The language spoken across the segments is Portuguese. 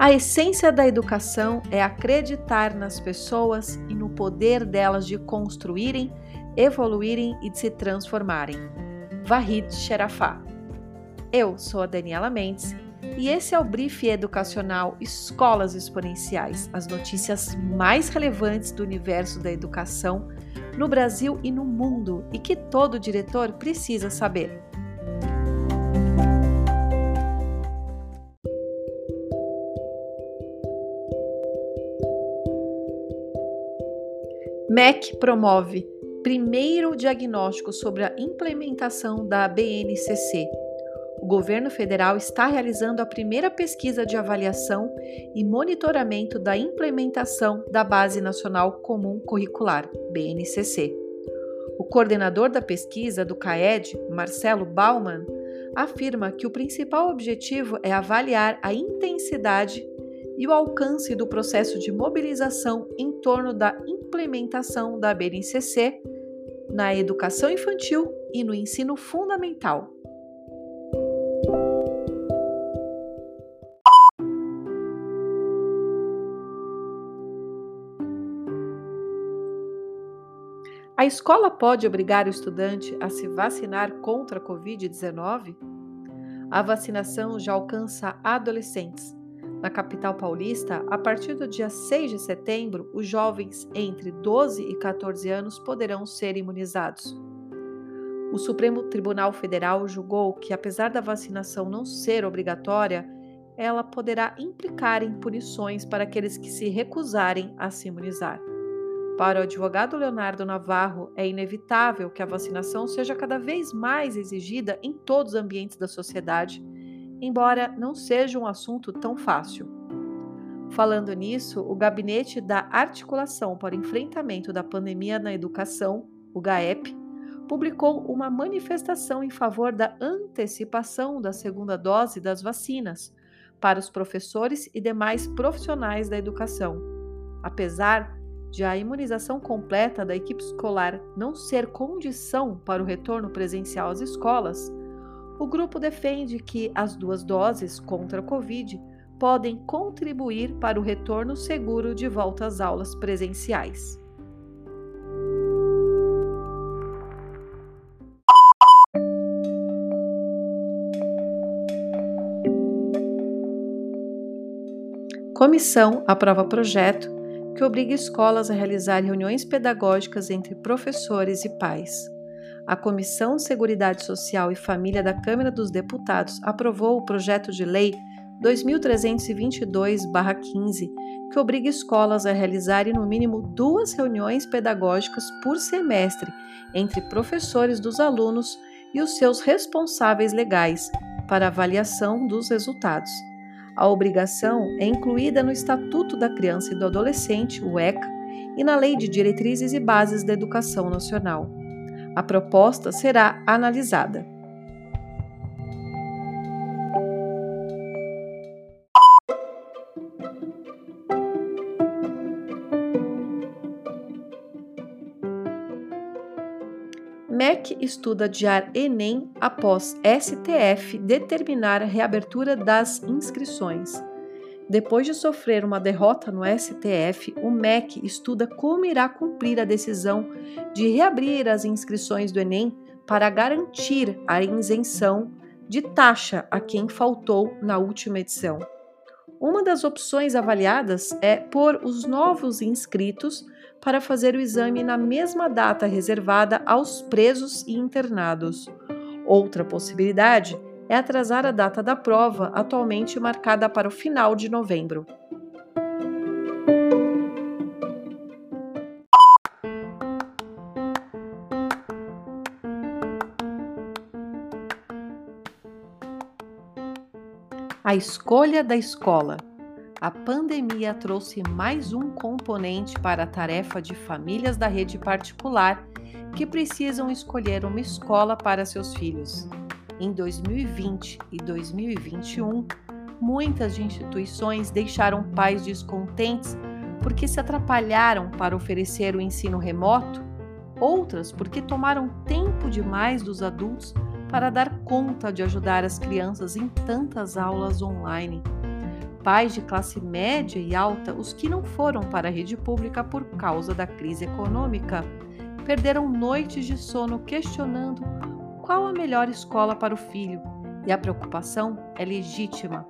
A essência da educação é acreditar nas pessoas e no poder delas de construírem, evoluírem e de se transformarem. Vahid Sherafá. Eu sou a Daniela Mendes e esse é o Brief Educacional Escolas Exponenciais, as notícias mais relevantes do universo da educação no Brasil e no mundo e que todo diretor precisa saber. MEC promove primeiro diagnóstico sobre a implementação da BNCC. O governo federal está realizando a primeira pesquisa de avaliação e monitoramento da implementação da Base Nacional Comum Curricular, BNCC. O coordenador da pesquisa do CAED, Marcelo Baumann, afirma que o principal objetivo é avaliar a intensidade e o alcance do processo de mobilização em torno da implementação da BNCC na educação infantil e no ensino fundamental. A escola pode obrigar o estudante a se vacinar contra a Covid-19? A vacinação já alcança adolescentes na capital paulista, a partir do dia 6 de setembro, os jovens entre 12 e 14 anos poderão ser imunizados. O Supremo Tribunal Federal julgou que, apesar da vacinação não ser obrigatória, ela poderá implicar em punições para aqueles que se recusarem a se imunizar. Para o advogado Leonardo Navarro, é inevitável que a vacinação seja cada vez mais exigida em todos os ambientes da sociedade embora não seja um assunto tão fácil. Falando nisso, o Gabinete da Articulação para Enfrentamento da Pandemia na Educação, o GAEP, publicou uma manifestação em favor da antecipação da segunda dose das vacinas para os professores e demais profissionais da educação. Apesar de a imunização completa da equipe escolar não ser condição para o retorno presencial às escolas, o grupo defende que as duas doses contra a Covid podem contribuir para o retorno seguro de volta às aulas presenciais. Comissão aprova projeto que obriga escolas a realizar reuniões pedagógicas entre professores e pais a Comissão de Seguridade Social e Família da Câmara dos Deputados aprovou o projeto de lei 2322-15, que obriga escolas a realizarem no mínimo duas reuniões pedagógicas por semestre entre professores dos alunos e os seus responsáveis legais para avaliação dos resultados. A obrigação é incluída no Estatuto da Criança e do Adolescente, o ECA, e na Lei de Diretrizes e Bases da Educação Nacional. A proposta será analisada. MEC estuda adiar Enem após STF determinar a reabertura das inscrições. Depois de sofrer uma derrota no STF, o MEC estuda como irá cumprir a decisão de reabrir as inscrições do Enem para garantir a isenção de taxa a quem faltou na última edição. Uma das opções avaliadas é pôr os novos inscritos para fazer o exame na mesma data reservada aos presos e internados. Outra possibilidade é atrasar a data da prova, atualmente marcada para o final de novembro. A escolha da escola. A pandemia trouxe mais um componente para a tarefa de famílias da rede particular que precisam escolher uma escola para seus filhos. Em 2020 e 2021, muitas instituições deixaram pais descontentes porque se atrapalharam para oferecer o ensino remoto, outras porque tomaram tempo demais dos adultos para dar conta de ajudar as crianças em tantas aulas online. pais de classe média e alta, os que não foram para a rede pública por causa da crise econômica, perderam noites de sono questionando qual a melhor escola para o filho, e a preocupação é legítima.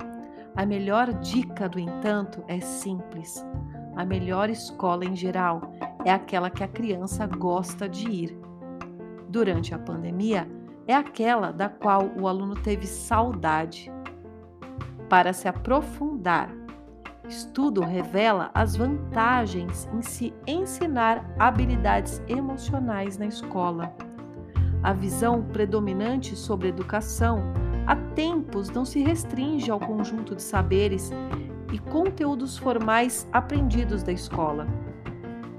A melhor dica, do entanto, é simples. A melhor escola em geral é aquela que a criança gosta de ir. Durante a pandemia, é aquela da qual o aluno teve saudade. Para se aprofundar, estudo revela as vantagens em se ensinar habilidades emocionais na escola. A visão predominante sobre educação há tempos não se restringe ao conjunto de saberes e conteúdos formais aprendidos da escola.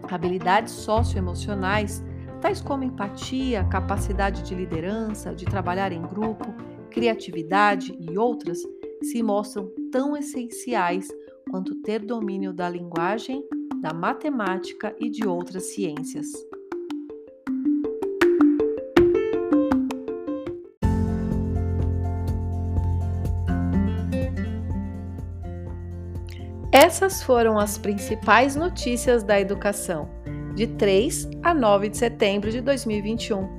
Habilidades socioemocionais, tais como empatia, capacidade de liderança, de trabalhar em grupo, criatividade e outras, se mostram tão essenciais quanto ter domínio da linguagem, da matemática e de outras ciências. Essas foram as principais notícias da educação, de 3 a 9 de setembro de 2021.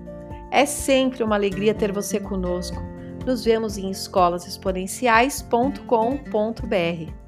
É sempre uma alegria ter você conosco. Nos vemos em escolasexponenciais.com.br.